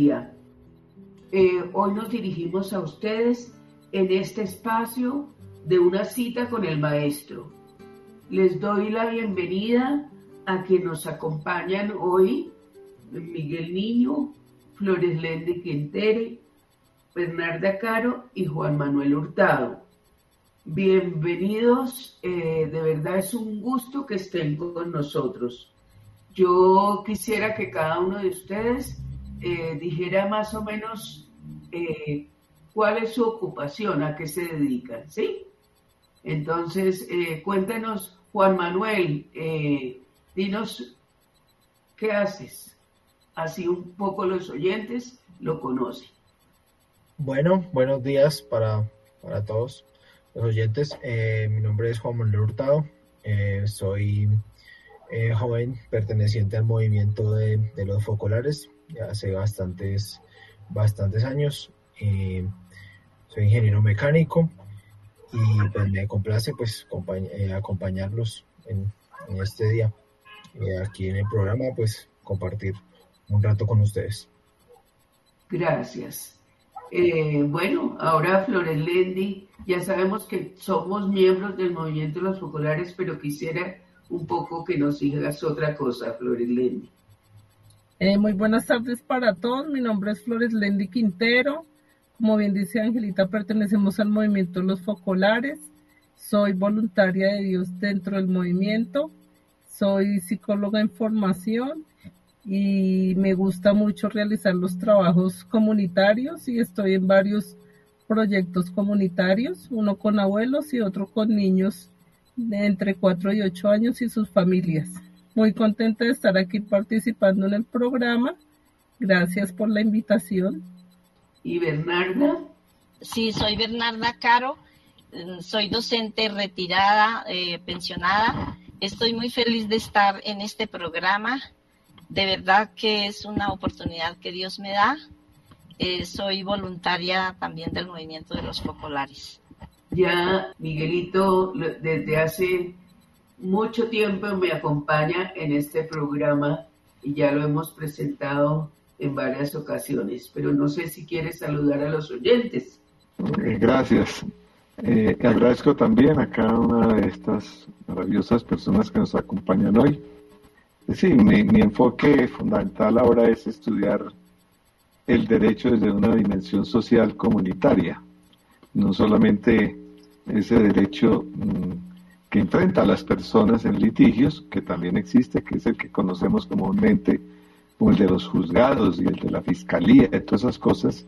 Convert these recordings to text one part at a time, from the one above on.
Eh, hoy nos dirigimos a ustedes en este espacio de una cita con el Maestro. Les doy la bienvenida a quienes nos acompañan hoy, Miguel Niño, Flores Lende Quintere, Bernarda Caro y Juan Manuel Hurtado. Bienvenidos, eh, de verdad es un gusto que estén con nosotros. Yo quisiera que cada uno de ustedes eh, dijera más o menos eh, cuál es su ocupación, a qué se dedican, ¿sí? Entonces, cuéntanos, Juan Manuel, dinos qué haces. Así un poco los oyentes lo conocen. Bueno, buenos días para, para todos los oyentes. Eh, mi nombre es Juan Manuel Hurtado. Eh, soy eh, joven perteneciente al movimiento de, los focolares hace bastantes, bastantes años. soy ingeniero mecánico y pues, me complace pues acompañarlos en, en, este día. aquí en el programa pues compartir un rato con ustedes. Gracias. Eh, bueno, ahora Flores Lendi, ya sabemos que somos miembros del movimiento de los populares, pero quisiera un poco que nos digas otra cosa, Flores Lendi. Eh, muy buenas tardes para todos, mi nombre es Flores Lendi Quintero. Como bien dice Angelita, pertenecemos al movimiento los focolares. Soy voluntaria de Dios dentro del movimiento. Soy psicóloga en formación y me gusta mucho realizar los trabajos comunitarios y estoy en varios proyectos comunitarios, uno con abuelos y otro con niños de entre 4 y 8 años y sus familias. Muy contenta de estar aquí participando en el programa. Gracias por la invitación. ¿Y Bernarda? Sí, soy Bernarda Caro, soy docente retirada, eh, pensionada. Estoy muy feliz de estar en este programa de verdad que es una oportunidad que Dios me da. Eh, soy voluntaria también del movimiento de los populares. Ya Miguelito desde hace mucho tiempo me acompaña en este programa y ya lo hemos presentado en varias ocasiones, pero no sé si quieres saludar a los oyentes. gracias. Eh, agradezco también a cada una de estas maravillosas personas que nos acompañan hoy. Sí, mi, enfoque fundamental ahora es estudiar el derecho desde una dimensión social comunitaria, no solamente ese derecho mm, que enfrenta a las personas en litigios, que también existe, que es el que conocemos comúnmente como el de los juzgados y el de la fiscalía, y todas esas cosas,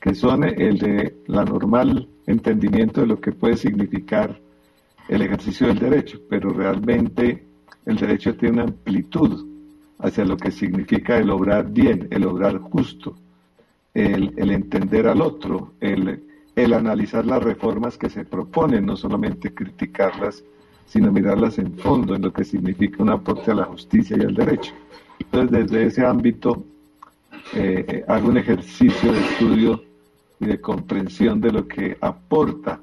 que son el de la normal entendimiento de lo que puede significar el ejercicio del derecho, pero realmente el derecho tiene una amplitud hacia lo que significa el obrar bien, el obrar justo, el, entender al otro, el analizar las reformas que se proponen, no solamente criticarlas, sino mirarlas en fondo, en lo que significa un aporte a la justicia y al derecho. Entonces, desde ese ámbito, eh, hago un ejercicio de estudio y de comprensión de lo que aporta,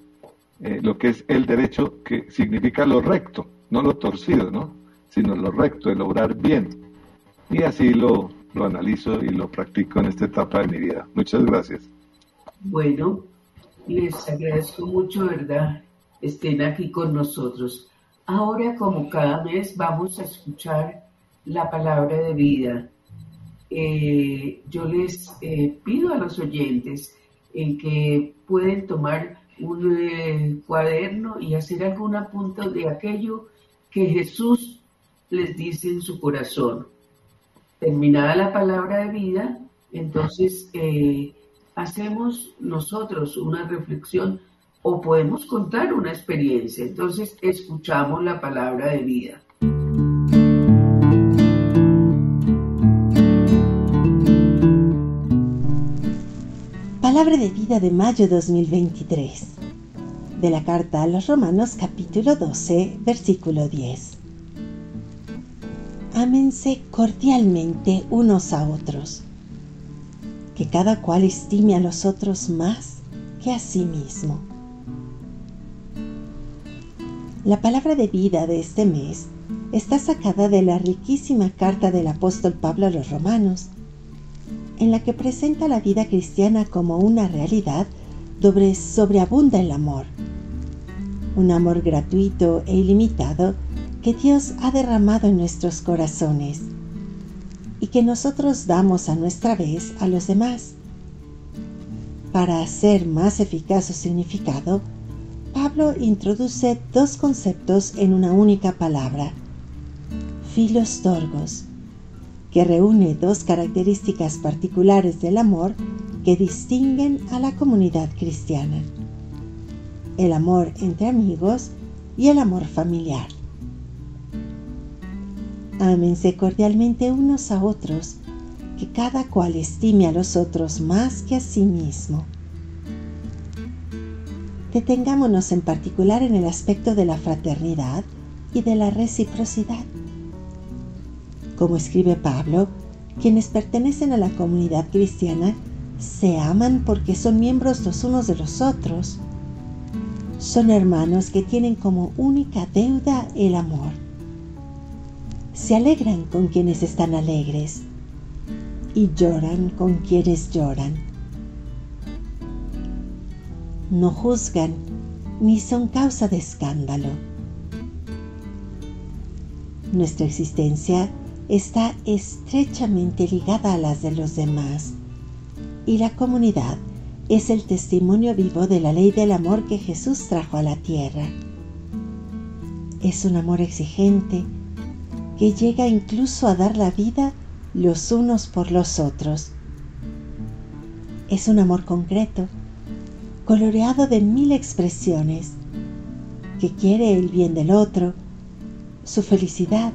eh, lo que es el derecho, que significa lo recto, no lo torcido, ¿no? sino lo recto, el obrar bien. Y así lo, lo analizo y lo practico en esta etapa de mi vida. Muchas gracias. Bueno, les agradezco mucho, ¿verdad? Estén aquí con nosotros. Ahora, como cada mes, vamos a escuchar la palabra de vida. Eh, yo les eh, pido a los oyentes en que pueden tomar un eh, cuaderno y hacer algún apunto de aquello que Jesús les dice en su corazón. Terminada la palabra de vida, entonces eh, hacemos nosotros una reflexión o podemos contar una experiencia. Entonces escuchamos la palabra de vida. Palabra de vida de mayo 2023. De la carta a los Romanos capítulo 12, versículo 10 ámense cordialmente unos a otros, que cada cual estime a los otros más que a sí mismo. La palabra de vida de este mes está sacada de la riquísima carta del apóstol Pablo a los romanos, en la que presenta la vida cristiana como una realidad donde sobreabunda el amor, un amor gratuito e ilimitado que Dios ha derramado en nuestros corazones y que nosotros damos a nuestra vez a los demás. Para hacer más eficaz su significado, Pablo introduce dos conceptos en una única palabra, filostorgos, que reúne dos características particulares del amor que distinguen a la comunidad cristiana, el amor entre amigos y el amor familiar. Ámense cordialmente unos a otros, que cada cual estime a los otros más que a sí mismo. Detengámonos en particular en el aspecto de la fraternidad y de la reciprocidad. Como escribe Pablo, quienes pertenecen a la comunidad cristiana se aman porque son miembros los unos de los otros. Son hermanos que tienen como única deuda el amor se alegran con quienes están alegres y lloran con quienes lloran. No juzgan ni son causa de escándalo. Nuestra existencia está estrechamente ligada a las de los demás y la comunidad es el testimonio vivo de la ley del amor que Jesús trajo a la tierra. Es un amor exigente, que llega incluso a dar la vida los unos por los otros. Es un amor concreto, coloreado de mil expresiones, que quiere el bien del otro, su felicidad.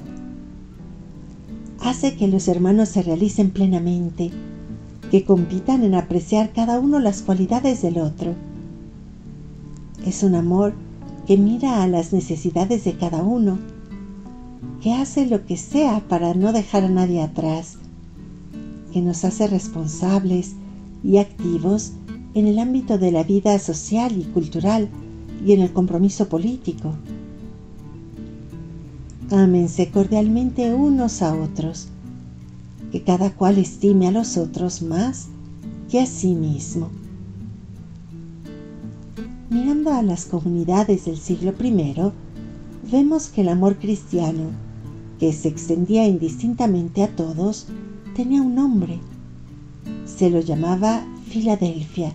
Hace que los hermanos se realicen plenamente, que compitan en apreciar cada uno las cualidades del otro. Es un amor que mira a las necesidades de cada uno que hace lo que sea para no dejar a nadie atrás, que nos hace responsables y activos en el ámbito de la vida social y cultural y en el compromiso político. Ámense cordialmente unos a otros, que cada cual estime a los otros más que a sí mismo. Mirando a las comunidades del siglo I, vemos que el amor cristiano que se extendía indistintamente a todos, tenía un nombre. Se lo llamaba Filadelfia,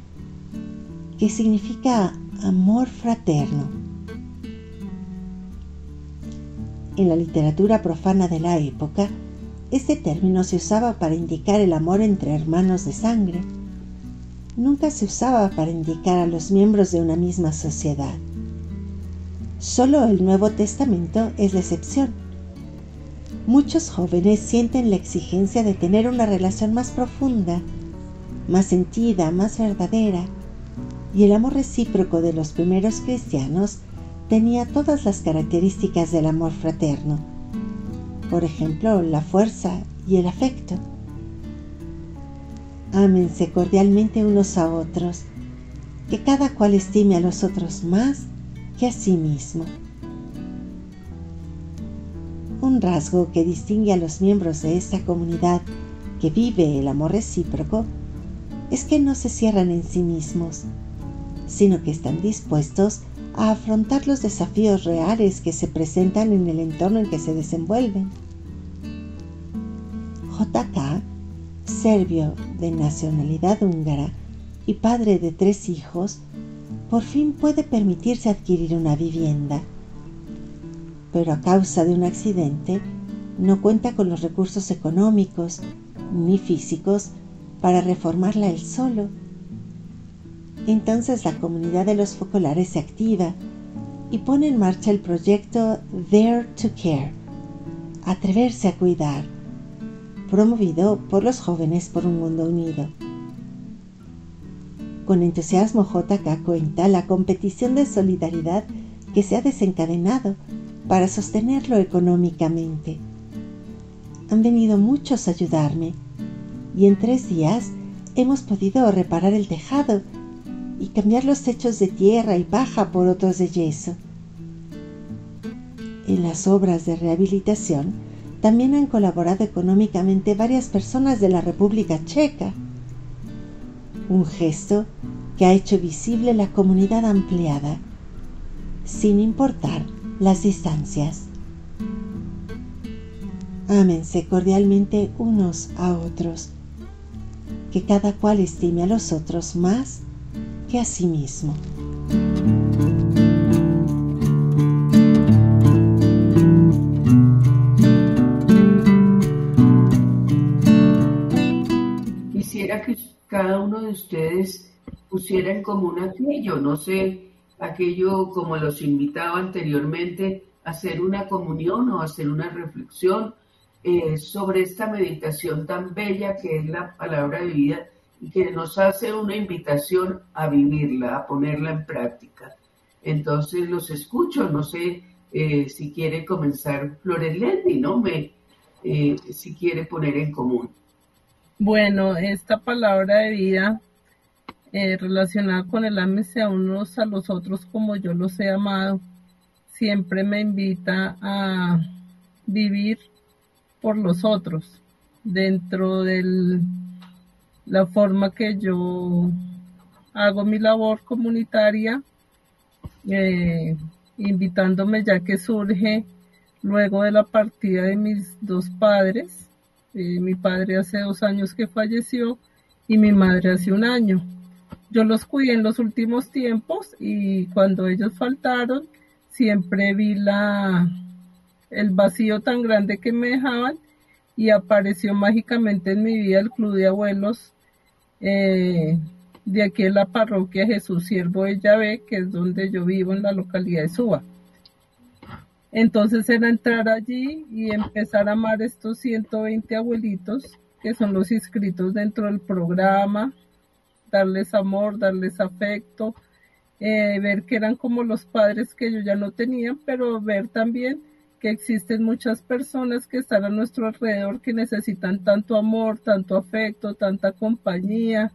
que significa amor fraterno. En la literatura profana de la época, este término se usaba para indicar el amor entre hermanos de sangre. Nunca se usaba para indicar a los miembros de una misma sociedad. Solo el Nuevo Testamento es la excepción Muchos jóvenes sienten la exigencia de tener una relación más profunda, más sentida, más verdadera, y el amor recíproco de los primeros cristianos tenía todas las características del amor fraterno, por ejemplo, la fuerza y el afecto. Ámense cordialmente unos a otros, que cada cual estime a los otros más que a sí mismo. Un rasgo que distingue a los miembros de esta comunidad que vive el amor recíproco es que no se cierran en sí mismos, sino que están dispuestos a afrontar los desafíos reales que se presentan en el entorno en que se desenvuelven. JK, serbio de nacionalidad húngara y padre de tres hijos, por fin puede permitirse adquirir una vivienda pero a causa de un accidente no cuenta con los recursos económicos ni físicos para reformarla él solo. Entonces la comunidad de los focolares se activa y pone en marcha el proyecto Dare to Care, atreverse a cuidar, promovido por los jóvenes por un mundo unido. Con entusiasmo JK cuenta la competición de solidaridad que se ha desencadenado para sostenerlo económicamente. Han venido muchos a ayudarme y en tres días hemos podido reparar el tejado y cambiar los techos de tierra y paja por otros de yeso. En las obras de rehabilitación también han colaborado económicamente varias personas de la República Checa, un gesto que ha hecho visible la comunidad ampliada, sin importar las distancias. Ámense cordialmente unos a otros, que cada cual estime a los otros más que a sí mismo. Quisiera que cada uno de ustedes pusiera en común aquello, no sé, aquello como los invitaba anteriormente, hacer una comunión o hacer una reflexión eh, sobre esta meditación tan bella que es la palabra de vida que nos hace una invitación a vivirla, a ponerla en práctica. Entonces los escucho, no sé eh, si quiere comenzar Flores Lendi, ¿no? Me, eh, si quiere poner en común. Bueno, esta palabra de vida eh, relacionada con el ámese a unos a los otros como yo los he amado, siempre me invita a vivir por los otros dentro de la forma que yo hago mi labor comunitaria, eh, invitándome ya que surge luego de la partida de mis dos padres. Eh, mi padre hace dos años que falleció y mi madre hace un año. Yo los cuidé en los últimos tiempos y cuando ellos faltaron siempre vi la el vacío tan grande que me dejaban y apareció mágicamente en mi vida el club de abuelos eh, de aquí en la parroquia Jesús Siervo de Yahvé, que es donde yo vivo en la localidad de Suba. Entonces era entrar allí y empezar a amar estos 120 abuelitos que son los inscritos dentro del programa, darles amor, darles afecto, eh, ver que eran como los padres que yo ya no tenía, pero ver también que existen muchas personas que están a nuestro alrededor que necesitan tanto amor, tanto afecto, tanta compañía,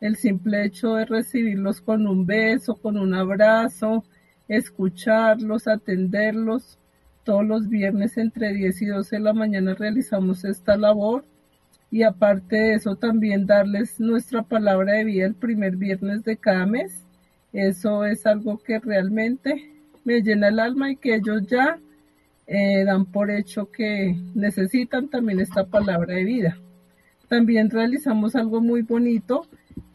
el simple hecho de recibirlos con un beso, con un abrazo, escucharlos, atenderlos. Todos los viernes entre 10 y 12 de la mañana realizamos esta labor y aparte de eso también darles nuestra palabra de vida el primer viernes de cada mes. Eso es algo que realmente me llena el alma y que ellos ya eh, dan por hecho que necesitan también esta palabra de vida. También realizamos algo muy bonito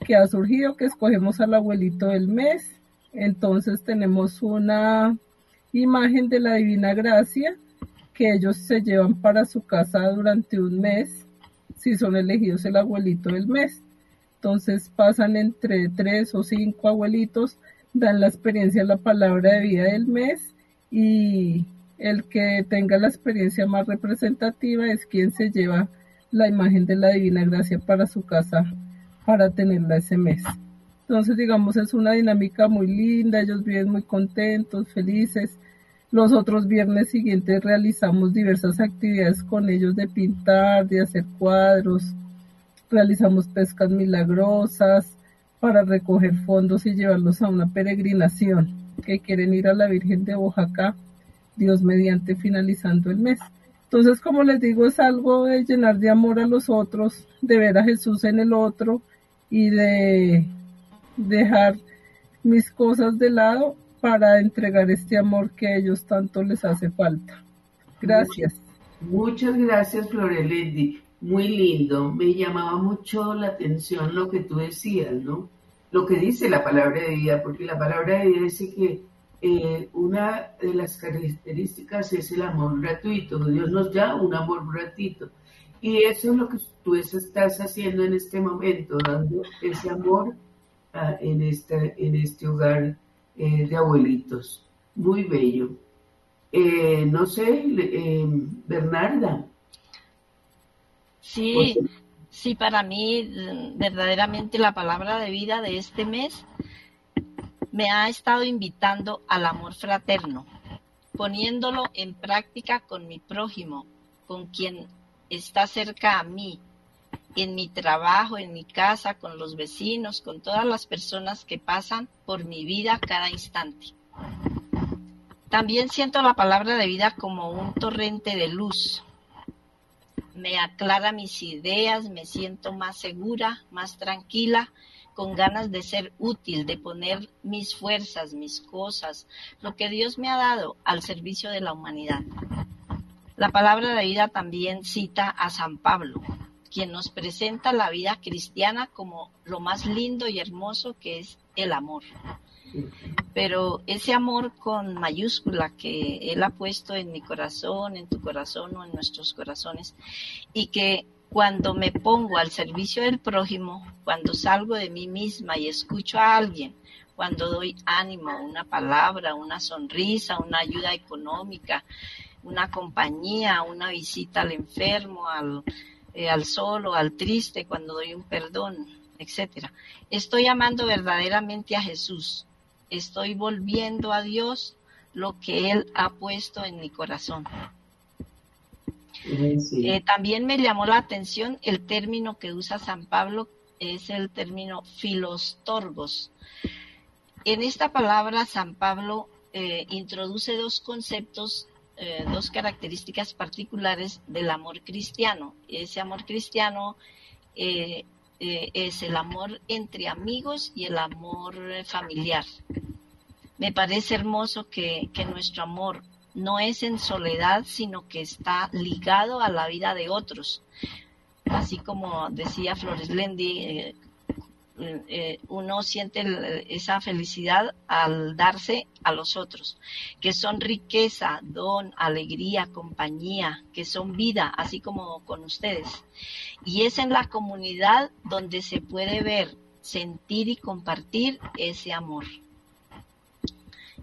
que ha surgido, que escogemos al abuelito del mes. Entonces tenemos una imagen de la Divina Gracia que ellos se llevan para su casa durante un mes si son elegidos el abuelito del mes. Entonces pasan entre tres o cinco abuelitos, dan la experiencia, la palabra de vida del mes y el que tenga la experiencia más representativa es quien se lleva la imagen de la Divina Gracia para su casa para tenerla ese mes. Entonces, digamos, es una dinámica muy linda, ellos viven muy contentos, felices. Los otros viernes siguientes realizamos diversas actividades con ellos de pintar, de hacer cuadros, realizamos pescas milagrosas para recoger fondos y llevarlos a una peregrinación que quieren ir a la Virgen de Oaxaca Dios mediante finalizando el mes. Entonces, como les digo, es algo de llenar de amor a los otros, de ver a Jesús en el otro y de dejar mis cosas de lado para entregar este amor que a ellos tanto les hace falta. Gracias. Muchas, gracias, Florelendi. Muy lindo. Me llamaba mucho la atención lo que tú decías, ¿no? Lo que dice la palabra de vida, porque la palabra de vida dice que eh, una de las características es el amor gratuito. Dios nos da un amor gratuito. Y eso es lo que tú estás haciendo en este momento, dando ese amor ah, en, este, en este hogar eh, de abuelitos. Muy bello. Eh, no sé, Bernarda. Sí, sí, para mí verdaderamente la palabra de vida de este mes me ha estado invitando al amor fraterno, poniéndolo en práctica con mi prójimo, con quien está cerca a mí, en mi trabajo, en mi casa, con los vecinos, con todas las personas que pasan por mi vida cada instante. También siento la palabra de vida como un torrente de luz. Me aclara mis ideas, me siento más segura, más tranquila, con ganas de ser útil, de poner mis fuerzas, mis cosas, lo que Dios me ha dado al servicio de la humanidad. La palabra de vida también cita a San Pablo, quien nos presenta la vida cristiana como lo más lindo y hermoso que es el amor pero ese amor con mayúscula que Él ha puesto en mi corazón, en tu corazón o en nuestros corazones, y que cuando me pongo al servicio del prójimo, cuando salgo de mí misma y escucho a alguien, cuando doy ánimo, una palabra, una sonrisa, una ayuda económica, una compañía, una visita al enfermo, al, eh, al solo, al triste, cuando doy un perdón, etcétera. Estoy amando verdaderamente a Jesús estoy volviendo a Dios lo que Él ha puesto en mi corazón. Eh, también me llamó la atención el término que usa San Pablo, es el término filostorgos. En esta palabra San Pablo eh, introduce dos conceptos, eh, dos características particulares del amor cristiano. Ese amor cristiano es el amor entre amigos y el amor familiar. Me parece hermoso que, nuestro amor no es en soledad, sino que está ligado a la vida de otros. Así como decía Flores Lendi, eh, eh, uno siente esa felicidad al darse a los otros, que son riqueza, don, alegría, compañía, que son vida, así como con ustedes. Y es en la comunidad donde se puede ver, sentir y compartir ese amor.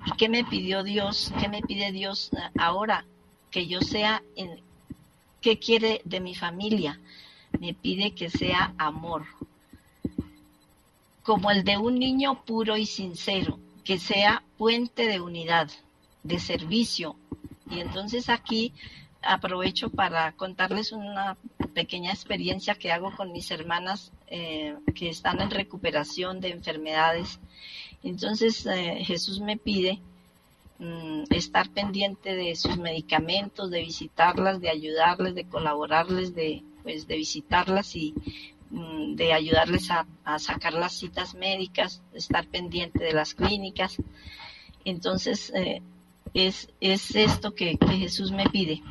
¿Y qué me pidió Dios? ¿Qué me pide Dios ahora? Que yo sea, en, ¿qué quiere de mi familia? Me pide que sea amor, como el de un niño puro y sincero, que sea puente de unidad, de servicio. Y entonces aquí aprovecho para contarles una pequeña experiencia que hago con mis hermanas eh, que están en recuperación de enfermedades. Entonces eh, Jesús me pide mm, estar pendiente de sus medicamentos, de visitarlas, de ayudarles, de colaborarles, de, pues, de visitarlas y Mm, de ayudarles a, sacar las citas médicas, estar pendiente de las clínicas. Entonces, eh, es, es, esto que, que Jesús me pide.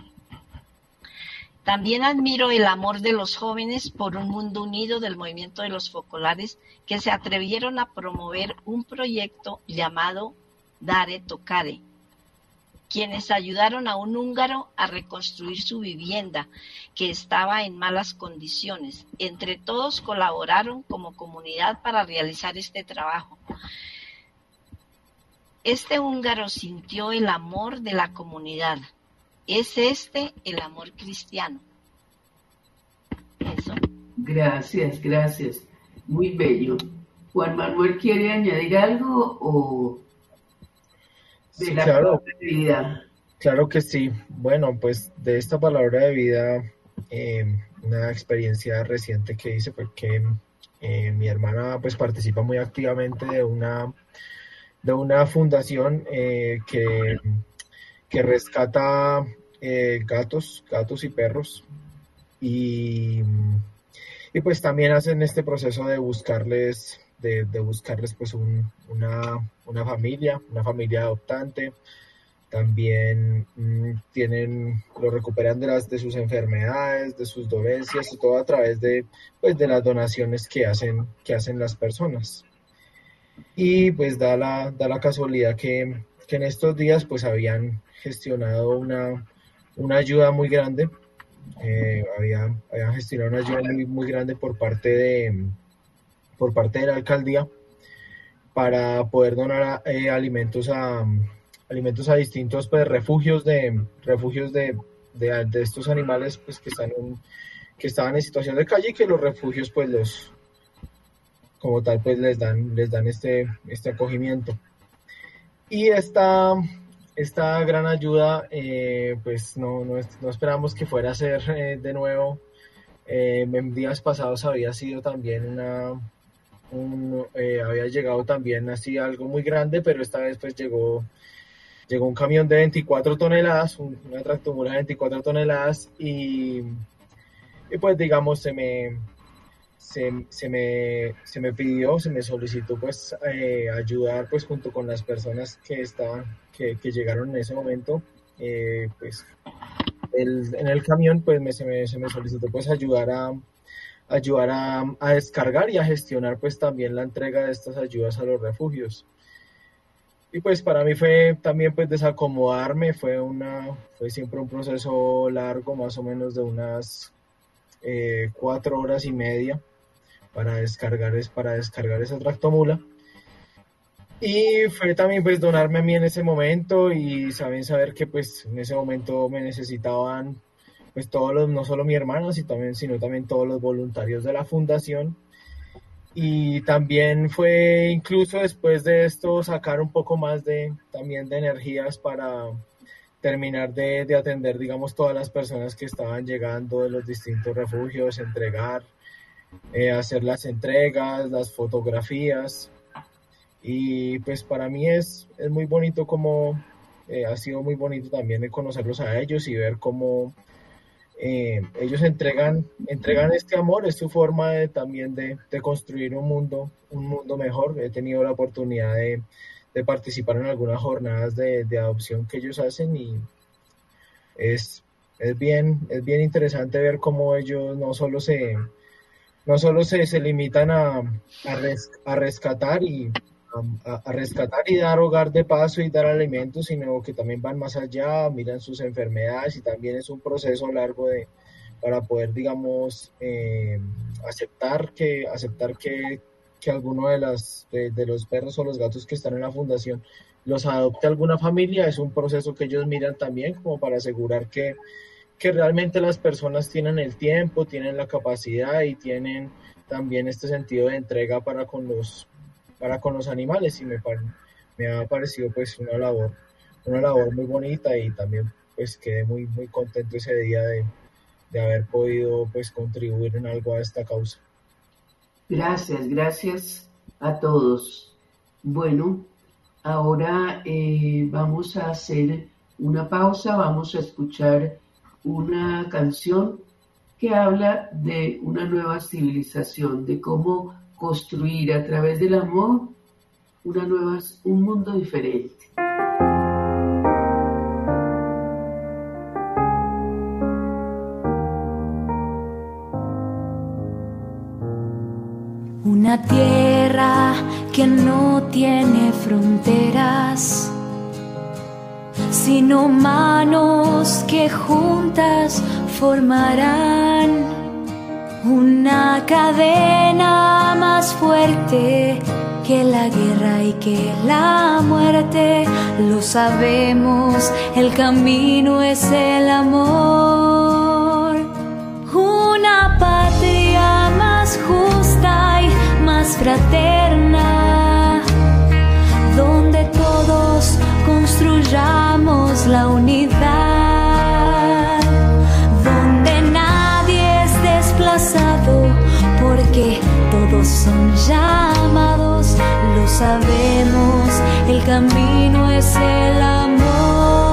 También admiro el amor de los jóvenes por un mundo unido del movimiento de los focolares que se atrevieron a promover un proyecto llamado Dare Tocare, quienes ayudaron a un húngaro a reconstruir su vivienda, que estaba en malas condiciones. Entre todos colaboraron como comunidad para realizar este trabajo. Este húngaro sintió el amor de la comunidad. Es este el amor cristiano. Eso. Gracias, gracias. Muy bello. Juan Manuel quiere añadir algo o claro, Claro que sí. Bueno, pues de esta palabra de vida, em, una experiencia reciente que hice fue que eh, mi hermana pues participa muy activamente de una, de una fundación eh, que, que rescata eh, gatos, gatos y perros. Y, y pues también hacen este proceso de buscarles de, buscarles pues una, una, familia, una familia adoptante. También mm, tienen, lo recuperan de, las, de sus enfermedades, de sus dolencias, todo a través de, pues, de las donaciones que hacen, que hacen las personas. Y pues da la, da la casualidad que, que en estos días pues habían gestionado una, una ayuda muy grande, eh, habían, gestionado una ayuda muy, muy grande por parte de, por parte de la alcaldía para poder donar eh, alimentos a alimentos a distintos pues, refugios de refugios de, de, estos animales pues que están en, que estaban en situación de calle y que los refugios pues los como tal pues les dan les dan este este acogimiento y esta esta gran ayuda eh, pues no, no, no, esperamos que fuera a ser eh, de nuevo. En días pasados había sido también una eh, había llegado también así algo muy grande, pero esta vez pues llegó llegó un camión de 24 toneladas, un, una tractomula de 24 toneladas y, y pues digamos se me, se, se, me, se me pidió, se me solicitó pues eh, ayudar pues junto con las personas que estaban, que, que llegaron en ese momento, eh, pues el, en el camión pues me, se, me, se me solicitó pues ayudar a ayudar a, descargar y a gestionar pues también la entrega de estas ayudas a los refugios. Y pues para mí fue también pues desacomodarme, fue, una, fue siempre un proceso largo, más o menos de unas eh, cuatro horas y media para descargar, es, para descargar esa tractomula. Y fue también pues donarme a mí en ese momento y saben saber que pues en ese momento me necesitaban pues todos no solo mi hermano, sino también, sino también todos los voluntarios de la fundación. Y también fue incluso después de esto sacar un poco más de también de energías para terminar de, de atender, digamos, todas las personas que estaban llegando de los distintos refugios, entregar, eh, hacer las entregas, las fotografías. Y pues para mí es, es muy bonito como, eh, ha sido muy bonito también conocerlos a ellos y ver cómo eh, ellos entregan, entregan este amor, es su forma de, también de, de, construir un mundo, un mundo mejor. He tenido la oportunidad de, de participar en algunas jornadas de, adopción que ellos hacen y es, es, bien, es bien interesante ver cómo ellos no solo se, no solo se, se limitan a, a, res, a rescatar y a, a, rescatar y dar hogar de paso y dar alimentos, sino que también van más allá, miran sus enfermedades y también es un proceso largo de, para poder, digamos, eh, aceptar que, aceptar que, que alguno de, las, de, los perros o los gatos que están en la fundación los adopte alguna familia, es un proceso que ellos miran también como para asegurar que, que realmente las personas tienen el tiempo, tienen la capacidad y tienen también este sentido de entrega para con los, para con los animales y me, me ha parecido pues una labor, una labor muy bonita y también pues quedé muy, muy contento ese día de, de haber podido pues contribuir en algo a esta causa. Gracias, gracias a todos. Bueno, ahora eh, vamos a hacer una pausa, vamos a escuchar una canción que habla de una nueva civilización, de cómo construir a través del amor una nueva, un mundo diferente. Una tierra que no tiene fronteras, sino manos que juntas formarán una cadena más fuerte que la guerra y que la muerte. Lo sabemos, el camino es el amor. Una patria más justa y más fraterna, donde todos construyamos la unidad, donde nadie es desplazado porque todos son llamados, lo sabemos, el camino es el amor,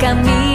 camino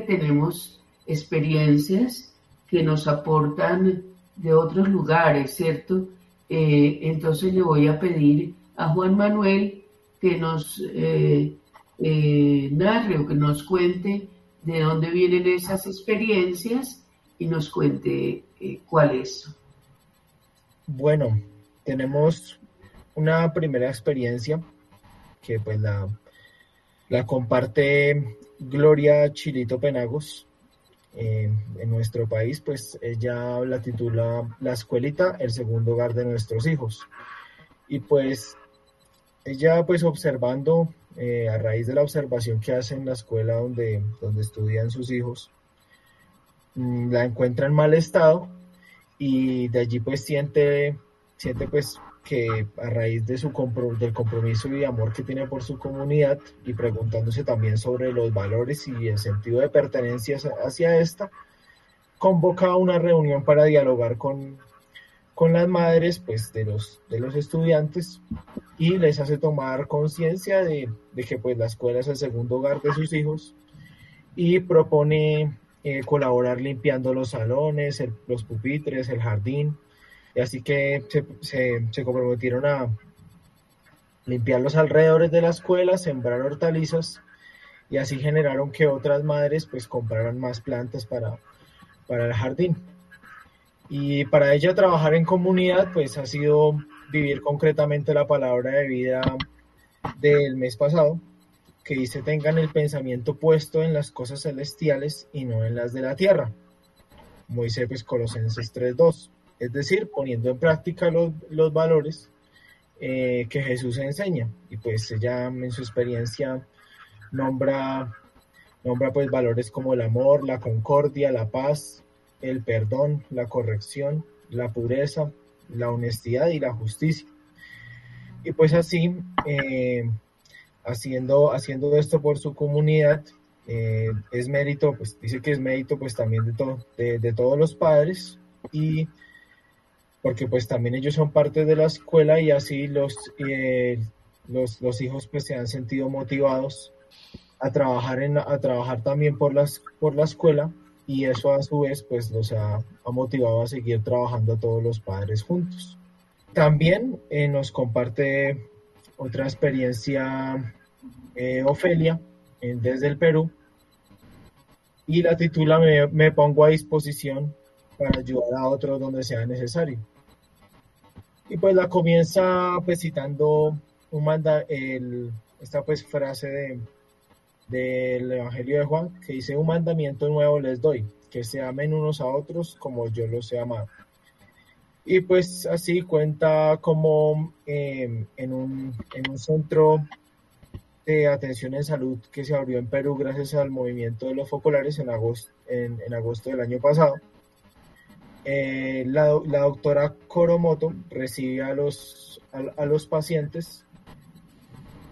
tenemos experiencias que nos aportan de otros lugares, ¿cierto? Eh, entonces le voy a pedir a Juan Manuel que nos eh, eh, narre o que nos cuente de dónde vienen esas experiencias y nos cuente eh, cuáles. Bueno, tenemos una primera experiencia que pues la comparte Gloria Chilito Penagos eh, en nuestro país, pues ella la titula La escuelita, el segundo hogar de nuestros hijos. Y pues ella pues observando, eh, a raíz de la observación que hace en la escuela donde, donde estudian sus hijos, mm, la encuentra en mal estado y de allí pues siente, siente pues que a raíz de su del compromiso y amor que tiene por su comunidad y preguntándose también sobre los valores y el sentido de pertenencia hacia- esta, convoca una reunión para dialogar con, con las madres pues, de, los, de los estudiantes y les hace tomar conciencia de, de que pues, la escuela es el segundo hogar de sus hijos y propone eh, colaborar limpiando los salones, los pupitres, el jardín. Y así que se, se- se comprometieron a limpiar los alrededores de la escuela, sembrar hortalizas y así generaron que otras madres pues compraran más plantas para, para el jardín. Y para ella trabajar en comunidad pues ha sido vivir concretamente la palabra de vida del mes pasado, que dice tengan el pensamiento puesto en las cosas celestiales y no en las de la tierra. Dice pues Colosenses 3.2, es decir, poniendo en práctica los, los valores eh, que Jesús enseña. Y pues ella en su experiencia nombra, nombra pues valores como el amor, la concordia, la paz, el perdón, la corrección, la pureza, la honestidad y la justicia. Y pues así, eh, haciendo, haciendo esto por su comunidad, eh, es mérito, pues dice que es mérito pues también de, de, de todos los padres y porque pues también ellos son parte de la escuela y así los, eh, los, los hijos pues se han sentido motivados a trabajar, en, a trabajar también por, las, por la escuela y eso a su vez pues los ha, ha motivado a seguir trabajando a todos los padres juntos. También eh, nos comparte otra experiencia eh, Ofelia desde el Perú y la titula me, me pongo a disposición para ayudar a otros donde sea necesario. Y pues la comienza pues citando un manda, el, esta pues frase de, del Evangelio de Juan que dice un mandamiento nuevo les doy, que se amen unos a otros como yo los he amado. Y pues así cuenta como eh, en, un, en un centro de atención en salud que se abrió en Perú gracias al movimiento de los focolares en agosto, en, en agosto del año pasado. Eh, la, la, doctora Coromoto recibe a los, a, a, los pacientes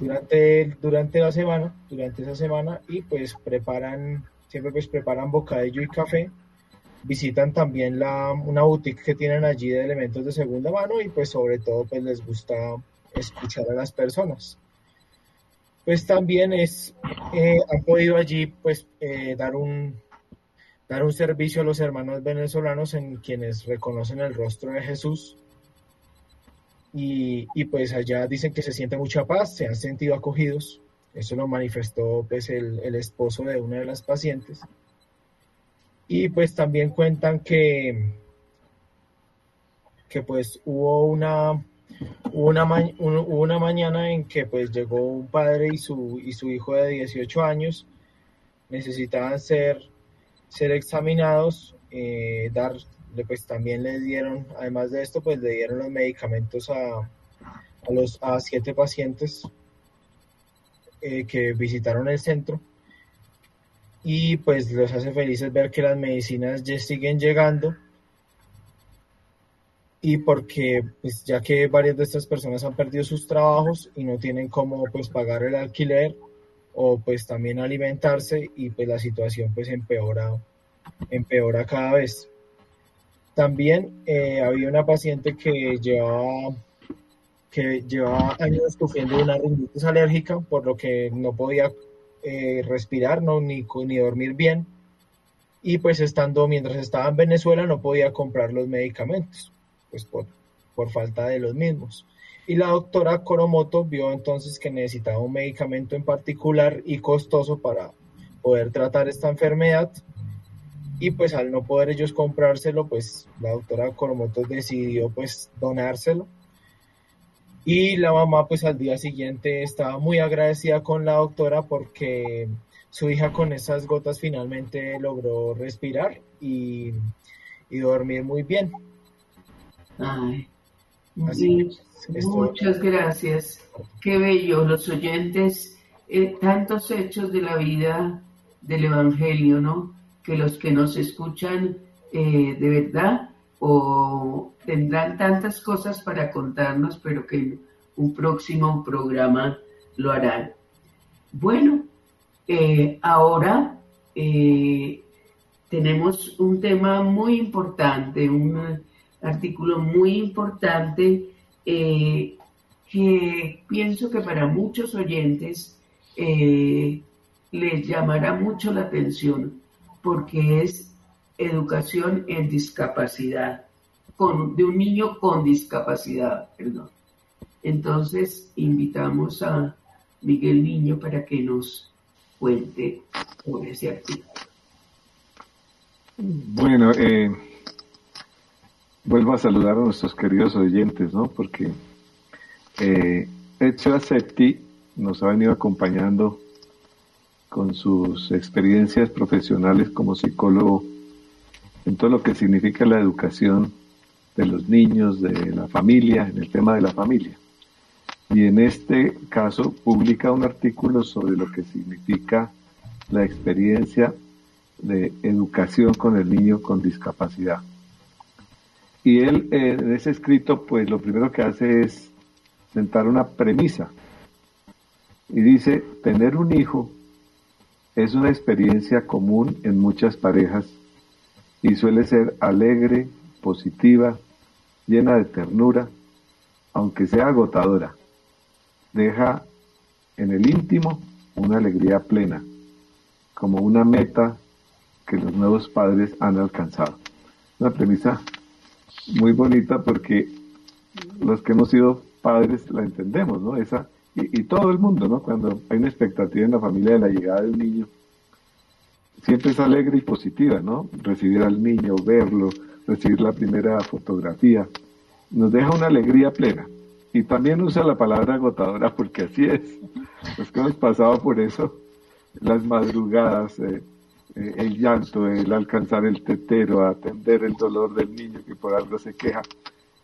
durante, durante la semana, durante esa semana, y pues preparan, siempre pues preparan bocadillo y café. Visitan también la, una boutique que tienen allí de elementos de segunda mano y pues sobre todo pues les gusta escuchar a las personas pues también es, eh, han podido allí pues eh, dar un dar un servicio a los hermanos venezolanos en quienes reconocen el rostro de Jesús. Y, y pues allá dicen que se siente mucha paz, se han sentido acogidos, eso lo manifestó pues el, el esposo de una de las pacientes. Y pues también cuentan que que pues hubo una una, una mañana en que pues llegó un padre y su, y su hijo de 18 años. Necesitaban ser, ser examinados, eh, dar, pues también les dieron, además de esto, pues le dieron los medicamentos a, a los a siete pacientes eh, que visitaron el centro. Y pues los hace felices ver que las medicinas ya siguen llegando. Y porque pues ya que varias de estas personas han perdido sus trabajos y no tienen cómo pues pagar el alquiler o pues también alimentarse y pues la situación pues empeora empeora cada vez también eh, había una paciente que llevaba que llevaba años sufriendo una rinitis alérgica por lo que no podía eh, respirar no ni, ni dormir bien y pues estando mientras estaba en Venezuela no podía comprar los medicamentos pues por, por falta de los mismos. Y la doctora Koromoto vio entonces que necesitaba un medicamento en particular y costoso para poder tratar esta enfermedad. Y pues al no poder ellos comprárselo, pues la doctora Koromoto decidió pues donárselo. Y la mamá pues al día siguiente estaba muy agradecida con la doctora porque su hija con esas gotas finalmente logró respirar y, y dormir muy bien. Ay, muchas gracias. Qué bello, los oyentes, eh, tantos hechos de la vida del Evangelio, ¿no? Que los que nos escuchan eh, de verdad o tendrán tantas cosas para contarnos, pero que un próximo programa lo harán. Bueno, eh, ahora tenemos un tema muy importante, un artículo muy importante eh, que pienso que para muchos oyentes eh, les llamará mucho la atención porque es educación en discapacidad, con, de un niño con discapacidad, perdón. Entonces invitamos a Miguel Niño para que nos cuente sobre ese artículo. Bueno, eh, vuelvo a saludar a nuestros queridos oyentes, ¿no? Porque eh, Ezio Acetti nos ha venido acompañando con sus experiencias profesionales como psicólogo en todo lo que significa la educación de los niños, de la familia, en el tema de la familia. Y en este caso publica un artículo sobre lo que significa la experiencia de educación con el niño con discapacidad. Y él eh, en ese escrito, pues lo primero que hace es sentar una premisa. Y dice, tener un hijo es una experiencia común en muchas parejas y suele ser alegre, positiva, llena de ternura, aunque sea agotadora. Deja en el íntimo una alegría plena, como una meta que los nuevos padres han alcanzado. Una premisa muy bonita porque los que hemos sido padres la entendemos, ¿no? Esa, y, todo el mundo, ¿no? Cuando hay una expectativa en la familia de la llegada de un niño, siempre es alegre y positiva, ¿no? Recibir al niño, verlo, recibir la primera fotografía, nos deja una alegría plena. Y también usa la palabra agotadora porque así es. Los que hemos pasado por eso, las madrugadas, eh, eh, el llanto, el alcanzar el tetero, atender el dolor del niño que por algo se queja,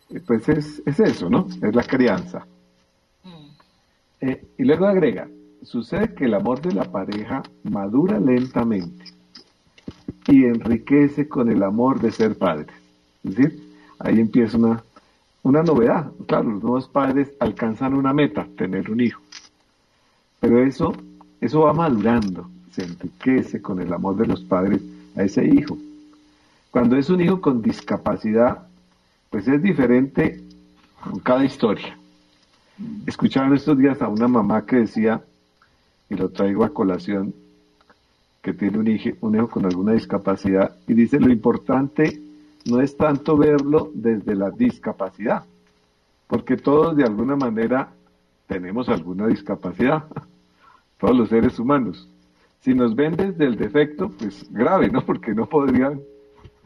eh, pues es, es, eso, ¿no? Es la crianza. Mm. Eh, y luego agrega, sucede que el amor de la pareja madura lentamente y enriquece con el amor de ser padres. Es decir, ahí empieza una, una novedad. Claro, los nuevos padres alcanzan una meta, tener un hijo. Pero eso, eso va madurando se enriquece con el amor de los padres a ese hijo. Cuando es un hijo con discapacidad, pues es diferente con cada historia. Escucharon estos días a una mamá que decía y lo traigo a colación, que tiene un hijo, un hijo con alguna discapacidad, y dice, lo importante no es tanto verlo desde la discapacidad, porque todos de alguna manera tenemos alguna discapacidad, todos los seres humanos. Si nos ven desde el defecto, pues grave, ¿no? Porque no podrían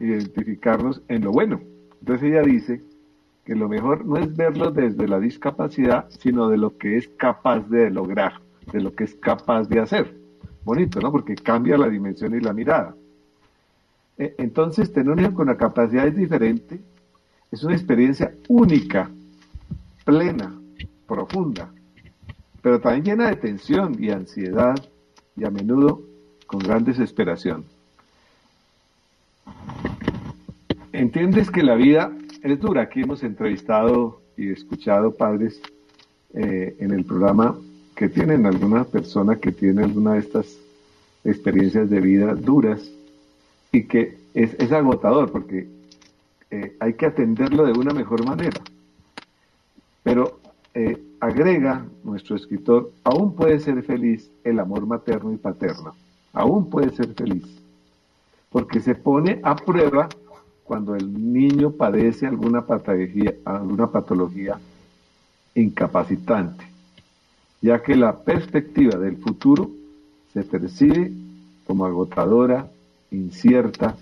identificarnos en lo bueno. Entonces ella dice que lo mejor no es verlo desde la discapacidad, sino de lo que es capaz de lograr, de lo que es capaz de hacer. Bonito, ¿no? Porque cambia la dimensión y la mirada. E, entonces, tener un hijo con la capacidad es diferente, es una experiencia única, plena, profunda, pero también llena de tensión y ansiedad y a menudo con gran desesperación. Entiendes que la vida es dura. Aquí hemos entrevistado y escuchado padres eh, en el programa que tienen alguna persona que tiene alguna de estas experiencias de vida duras y que es, agotador porque eh, hay que atenderlo de una mejor manera. Pero eh, agrega nuestro escritor, aún puede ser feliz el amor materno y paterno, aún puede ser feliz, porque se pone a prueba cuando el niño padece alguna patología, alguna patología incapacitante, ya que la perspectiva del futuro se percibe como agotadora, incierta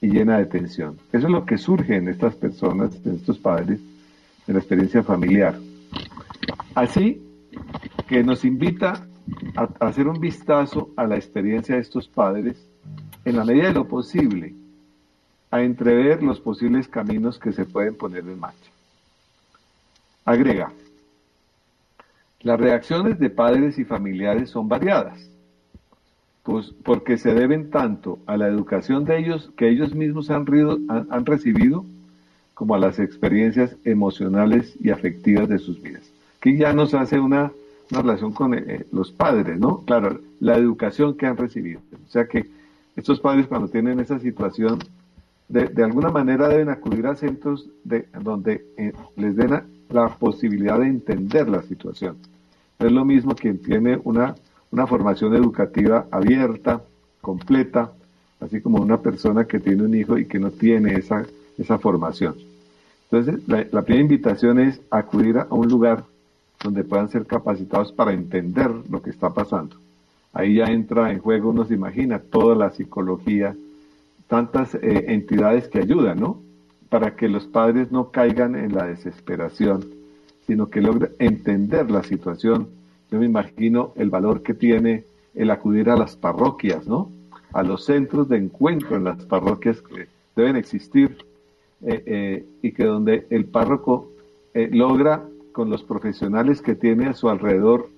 y llena de tensión. Eso es lo que surge en estas personas, en estos padres, en la experiencia familiar. Así que nos invita a hacer un vistazo a la experiencia de estos padres en la medida de lo posible a entrever los posibles caminos que se pueden poner en marcha. Agrega, las reacciones de padres y familiares son variadas, pues porque se deben tanto a la educación de ellos que ellos mismos han, han, recibido, como a las experiencias emocionales y afectivas de sus vidas. Que ya nos hace una, relación con eh, los padres, ¿no? Claro, la educación que han recibido. O sea que estos padres cuando tienen esa situación de, alguna manera deben acudir a centros de, donde eh, les den la posibilidad de entender la situación. es lo mismo quien tiene una, una formación educativa abierta, completa, así como una persona que tiene un hijo y que no tiene esa, esa formación. Entonces, la primera invitación es acudir a un lugar donde puedan ser capacitados para entender lo que está pasando. Ahí ya entra en juego, uno se imagina, toda la psicología, tantas eh, entidades que ayudan, ¿no? Para que los padres no caigan en la desesperación, sino que logren entender la situación. Yo me imagino el valor que tiene el acudir a las parroquias, ¿no? A los centros de encuentro en las parroquias que deben existir eh, eh, y que donde el párroco logra con los profesionales que tiene a su alrededor,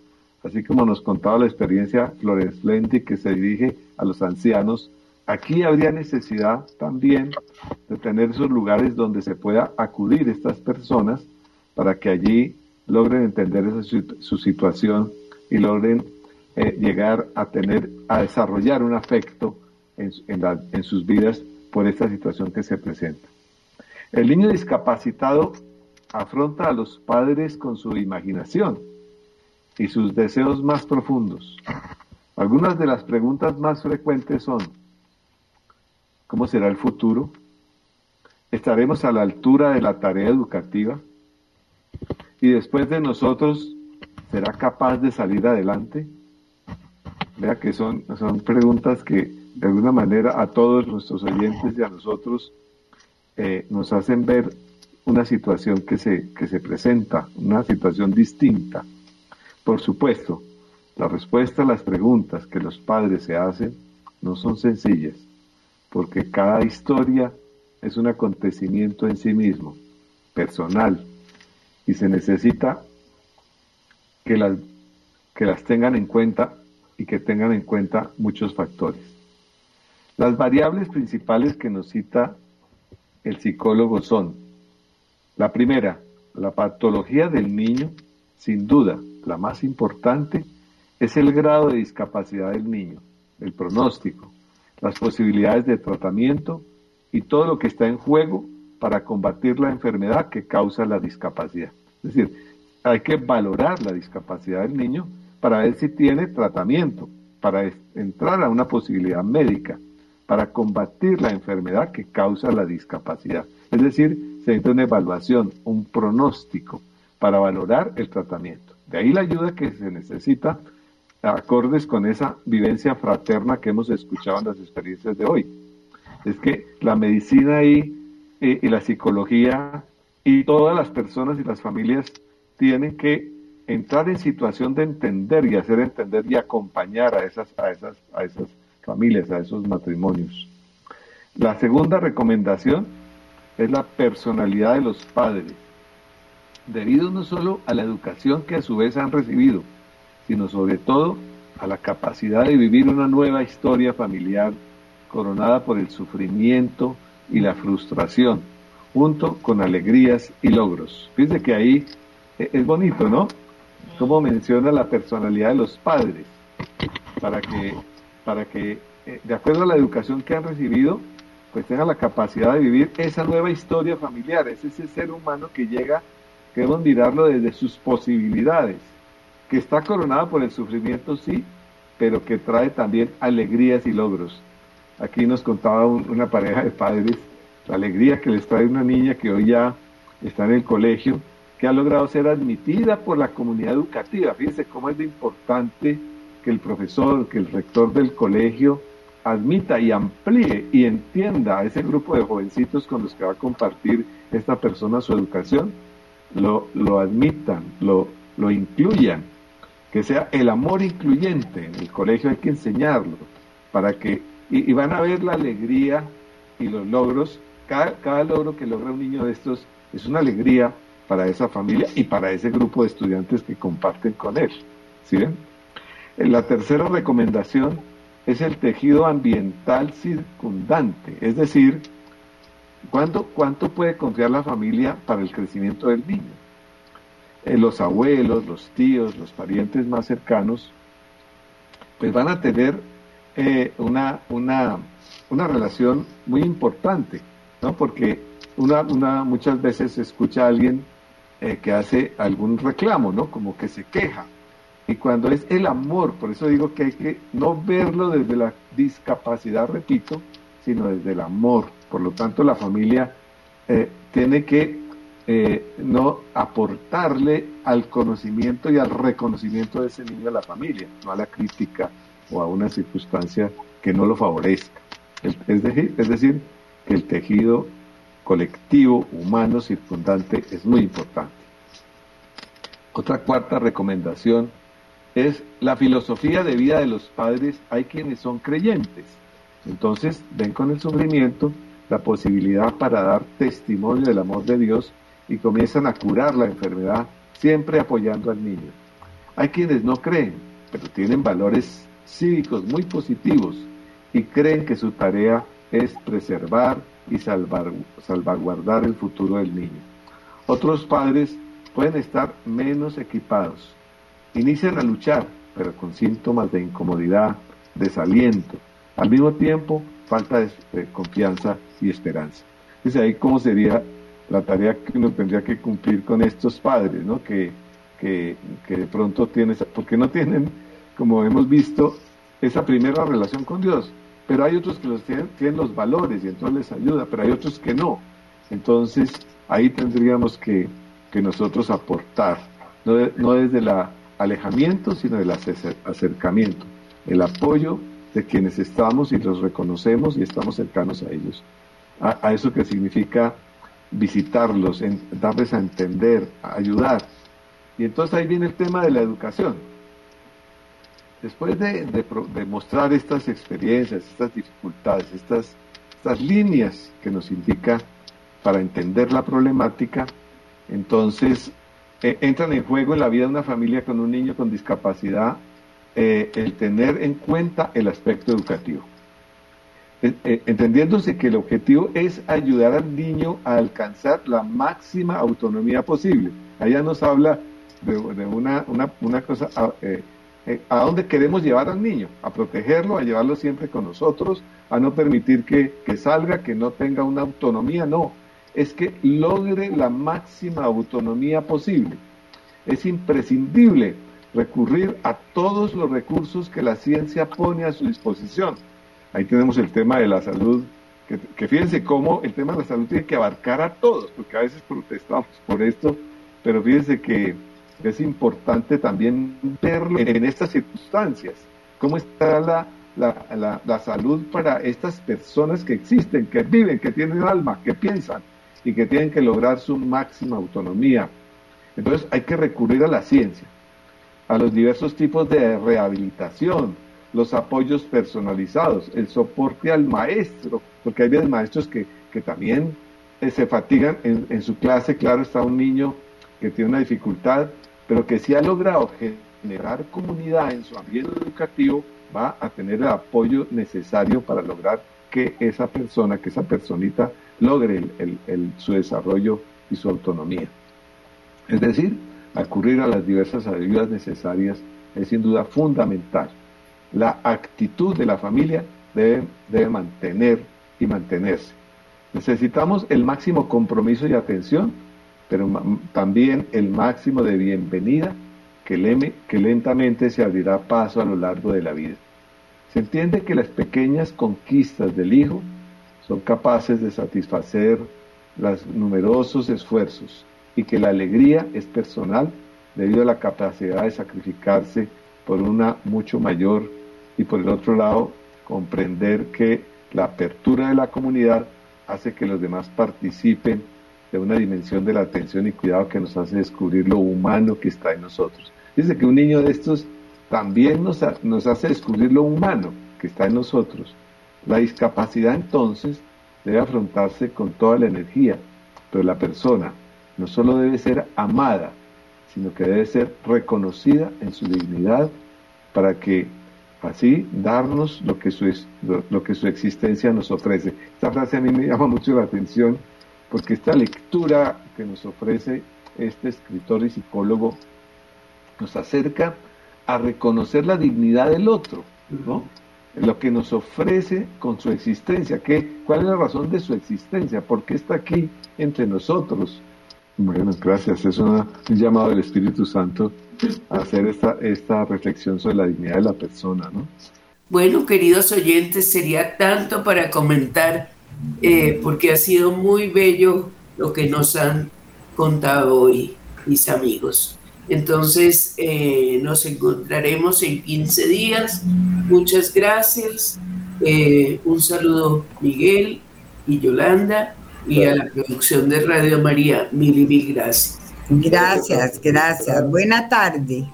así como nos contaba la experiencia Flores Lendi que se dirige a los ancianos, Aquí habría necesidad también de tener esos lugares donde se pueda acudir estas personas para que allí logren entender su, situación y logren eh, llegar a tener, a desarrollar un afecto en, en sus vidas por esta situación que se presenta. El niño discapacitado afronta a los padres con su imaginación y sus deseos más profundos. Algunas de las preguntas más frecuentes son, ¿Cómo será el futuro? ¿Estaremos a la altura de la tarea educativa? ¿Y después de nosotros será capaz de salir adelante? Vea que son, son preguntas que de alguna manera a todos nuestros oyentes y a nosotros eh, nos hacen ver una situación que se, que se presenta, una situación distinta. Por supuesto, la respuesta a las preguntas que los padres se hacen no son sencillas porque cada historia es un acontecimiento en sí mismo, personal, y se necesita que las, que las tengan en cuenta y que tengan en cuenta muchos factores. Las variables principales que nos cita el psicólogo son, la primera, la patología del niño, sin duda, la más importante, es el grado de discapacidad del niño, el pronóstico, las posibilidades de tratamiento y todo lo que está en juego para combatir la enfermedad que causa la discapacidad. Es decir, hay que valorar la discapacidad del niño para ver si tiene tratamiento, para entrar a una posibilidad médica, para combatir la enfermedad que causa la discapacidad. Es decir, se necesita una evaluación, un pronóstico para valorar el tratamiento. De ahí la ayuda que se necesita acordes con esa vivencia fraterna que hemos escuchado en las experiencias de hoy. Es que la medicina y, y la psicología y todas las personas y las familias tienen que entrar en situación de entender y hacer entender y acompañar a esas, a esas, a esas familias, a esos matrimonios. La segunda recomendación es la personalidad de los padres, debido no solo a la educación que a su vez han recibido, sino sobre todo a la capacidad de vivir una nueva historia familiar coronada por el sufrimiento y la frustración, junto con alegrías y logros. Fíjense que ahí e, es bonito, ¿no? Como menciona la personalidad de los padres, para que, para que eh, de acuerdo a la educación que han recibido, pues tengan la capacidad de vivir esa nueva historia familiar, es ese ser humano que llega, queremos mirarlo desde sus posibilidades, que está coronado por el sufrimiento, sí, pero que trae también alegrías y logros. Aquí nos contaba una pareja de padres la alegría que les trae una niña que hoy ya está en el colegio, que ha logrado ser admitida por la comunidad educativa. Fíjense cómo es de importante que el profesor, que el rector del colegio admita y amplíe y entienda a ese grupo de jovencitos con los que va a compartir esta persona su educación, lo, lo admitan, lo, lo incluyan que sea el amor incluyente. En el colegio hay que enseñarlo para que, y, van a ver la alegría y los logros. Cada, cada logro que logra un niño de estos es una alegría para esa familia y para ese grupo de estudiantes que comparten con él. ¿Sí ven? La tercera recomendación es el tejido ambiental circundante, es decir, ¿cuánto, cuánto puede confiar la familia para el crecimiento del niño? Eh, los abuelos, los tíos, los parientes más cercanos, pues van a tener eh, una, una, una, relación muy importante, ¿no? Porque una, una muchas veces se escucha a alguien eh, que hace algún reclamo, ¿no? Como que se queja. Y cuando es el amor, por eso digo que hay que no verlo desde la discapacidad, repito, sino desde el amor. Por lo tanto, la familia tiene que eh, no aportarle al conocimiento y al reconocimiento de ese niño a la familia, no a la crítica o a una circunstancia que no lo favorezca. Es decir, es decir, que el tejido colectivo, humano, circundante es muy importante. Otra cuarta recomendación es la filosofía de vida de los padres. Hay quienes son creyentes. Entonces ven con el sufrimiento la posibilidad para dar testimonio del amor de Dios y comienzan a curar la enfermedad, siempre apoyando al niño. Hay quienes no creen, pero tienen valores cívicos muy positivos y creen que su tarea es preservar y salvaguardar el futuro del niño. Otros padres pueden estar menos equipados. Inician a luchar, pero con síntomas de incomodidad, desaliento, al mismo tiempo falta de confianza y esperanza. Dice ahí cómo sería la tarea que uno tendría que cumplir con estos padres, ¿no? Que, que, de pronto tienen, porque no tienen, como hemos visto, esa primera relación con Dios. Pero hay otros que los tienen, tienen los valores y entonces les ayuda, pero hay otros que no. Entonces ahí tendríamos que, que nosotros aportar, no, no desde el alejamiento, sino del acercamiento, el apoyo de quienes estamos y los reconocemos y estamos cercanos a ellos. A, eso que significa visitarlos, darles a entender, ayudar. Y entonces ahí viene el tema de la educación. Después de, de, mostrar estas experiencias, estas dificultades, estas líneas que nos indica para entender la problemática, entonces eh, entran en juego en la vida de una familia con un niño con discapacidad eh, el tener en cuenta el aspecto educativo. Eh, eh, entendiéndose que el objetivo es ayudar al niño a alcanzar la máxima autonomía posible. Allá nos habla de, una, una, cosa, a, eh, a, dónde queremos llevar al niño, a protegerlo, a llevarlo siempre con nosotros, a no permitir que, que salga, que no tenga una autonomía, no, es que logre la máxima autonomía posible. Es imprescindible recurrir a todos los recursos que la ciencia pone a su disposición. Ahí tenemos el tema de la salud, que, fíjense cómo el tema de la salud tiene que abarcar a todos, porque a veces protestamos por esto, pero fíjense que es importante también verlo en estas circunstancias, cómo está la, la, la, salud para estas personas que existen, que viven, que tienen alma, que piensan y que tienen que lograr su máxima autonomía. Entonces hay que recurrir a la ciencia, a los diversos tipos de rehabilitación, los apoyos personalizados, el soporte al maestro, porque hay veces maestros que, que también eh, se fatigan en, en, su clase, claro, está un niño que tiene una dificultad, pero que sí ha logrado generar comunidad en su ambiente educativo, va a tener el apoyo necesario para lograr que esa persona, que esa personita logre su desarrollo y su autonomía. Es decir, acudir a las diversas ayudas necesarias es sin duda fundamental. La actitud de la familia debe, mantener y mantenerse. Necesitamos el máximo compromiso y atención, pero también el máximo de bienvenida que, que lentamente se abrirá paso a lo largo de la vida. Se entiende que las pequeñas conquistas del Hijo son capaces de satisfacer los numerosos esfuerzos y que la alegría es personal debido a la capacidad de sacrificarse por una mucho mayor y por el otro lado comprender que la apertura de la comunidad hace que los demás participen de una dimensión de la atención y cuidado que nos hace descubrir lo humano que está en nosotros. Dice que un niño de estos también nos, nos hace descubrir lo humano que está en nosotros. La discapacidad entonces debe afrontarse con toda la energía, pero la persona no solo debe ser amada, sino que debe ser reconocida en su dignidad para que así darnos lo que su, lo que su existencia nos ofrece. Esta frase a mí me llama mucho la atención porque esta lectura que nos ofrece este escritor y psicólogo nos acerca a reconocer la dignidad del otro, ¿no? Lo que nos ofrece con su existencia, ¿qué, ¿cuál es la razón de su existencia? ¿Por qué está aquí entre nosotros? Bueno, gracias. Es un llamado del Espíritu Santo a hacer esta, esta reflexión sobre la dignidad de la persona, ¿no? Bueno, queridos oyentes, sería tanto para comentar, eh, porque ha sido muy bello lo que nos han contado hoy, mis amigos. Entonces, eh, nos encontraremos en 15 días. Muchas gracias. Eh, un saludo, Miguel y Yolanda, y a la producción de Radio María. Mil y mil gracias. Gracias, gracias. Buena tarde.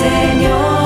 Señor.